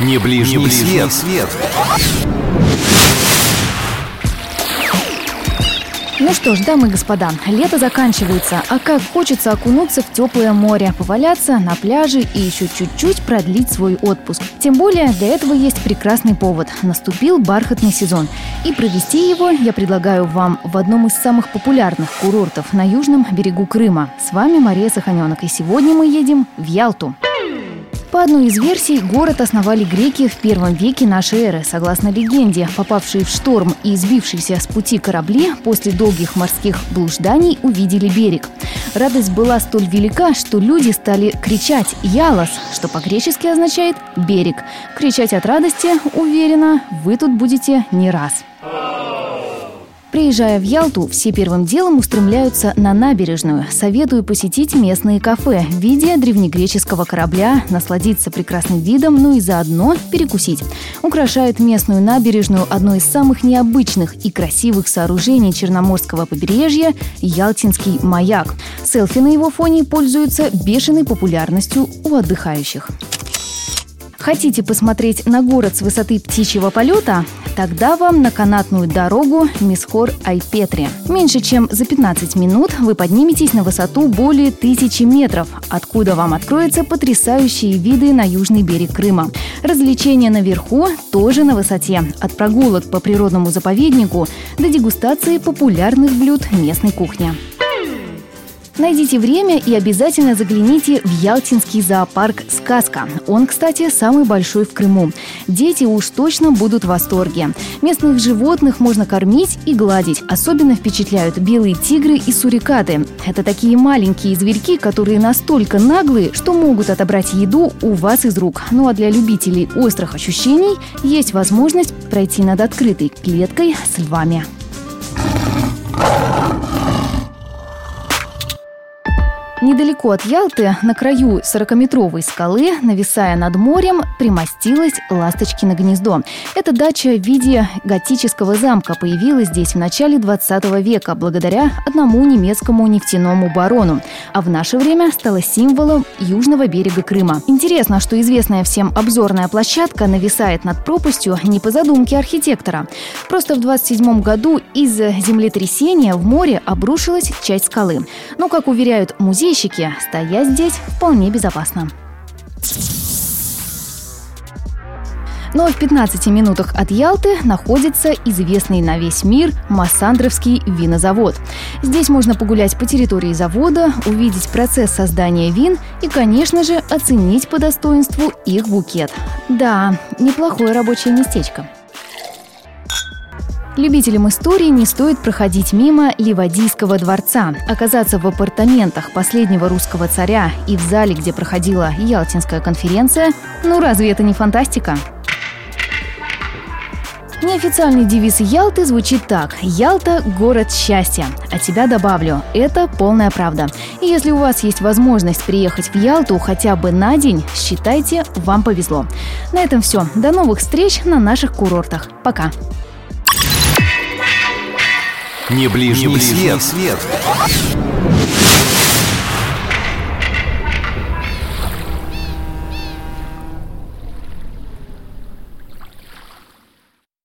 Не ближний, Не ближний свет. свет. Ну что ж, дамы и господа, лето заканчивается, а как хочется окунуться в теплое море, поваляться на пляже и еще чуть-чуть продлить свой отпуск. Тем более для этого есть прекрасный повод. Наступил бархатный сезон. И провести его я предлагаю вам в одном из самых популярных курортов на южном берегу Крыма. С вами Мария Саханенок, и сегодня мы едем в Ялту. По одной из версий, город основали греки в первом веке нашей эры. Согласно легенде, попавшие в шторм и сбившиеся с пути корабли после долгих морских блужданий увидели берег. Радость была столь велика, что люди стали кричать «Ялос», что по-гречески означает «берег». Кричать от радости, уверена, вы тут будете не раз. Приезжая в Ялту, все первым делом устремляются на набережную. Советую посетить местные кафе в виде древнегреческого корабля, насладиться прекрасным видом, ну и заодно перекусить. Украшает местную набережную одно из самых необычных и красивых сооружений Черноморского побережья – Ялтинский маяк. Селфи на его фоне пользуются бешеной популярностью у отдыхающих. Хотите посмотреть на город с высоты птичьего полета? Тогда вам на канатную дорогу Мисхор Айпетри. Меньше чем за 15 минут вы подниметесь на высоту более тысячи метров, откуда вам откроются потрясающие виды на южный берег Крыма. Развлечения наверху тоже на высоте. От прогулок по природному заповеднику до дегустации популярных блюд местной кухни. Найдите время и обязательно загляните в Ялтинский зоопарк «Сказка». Он, кстати, самый большой в Крыму. Дети уж точно будут в восторге. Местных животных можно кормить и гладить. Особенно впечатляют белые тигры и сурикаты. Это такие маленькие зверьки, которые настолько наглые, что могут отобрать еду у вас из рук. Ну а для любителей острых ощущений есть возможность пройти над открытой клеткой с львами. Недалеко от Ялты, на краю 40-метровой скалы, нависая над морем, примостилось Ласточкино гнездо. Эта дача в виде готического замка появилась здесь в начале 20 века благодаря одному немецкому нефтяному барону, а в наше время стала символом южного берега Крыма. Интересно, что известная всем обзорная площадка нависает над пропастью не по задумке архитектора. Просто в 27 году из-за землетрясения в море обрушилась часть скалы. Но, как уверяют музей, музейщики, стоять здесь вполне безопасно. Но в 15 минутах от Ялты находится известный на весь мир Массандровский винозавод. Здесь можно погулять по территории завода, увидеть процесс создания вин и, конечно же, оценить по достоинству их букет. Да, неплохое рабочее местечко. Любителям истории не стоит проходить мимо Ливадийского дворца. Оказаться в апартаментах последнего русского царя и в зале, где проходила Ялтинская конференция, ну разве это не фантастика? Неофициальный девиз Ялты звучит так. Ялта – город счастья. А тебя добавлю, это полная правда. И если у вас есть возможность приехать в Ялту хотя бы на день, считайте, вам повезло. На этом все. До новых встреч на наших курортах. Пока. Не ближний, не ближний свет. свет.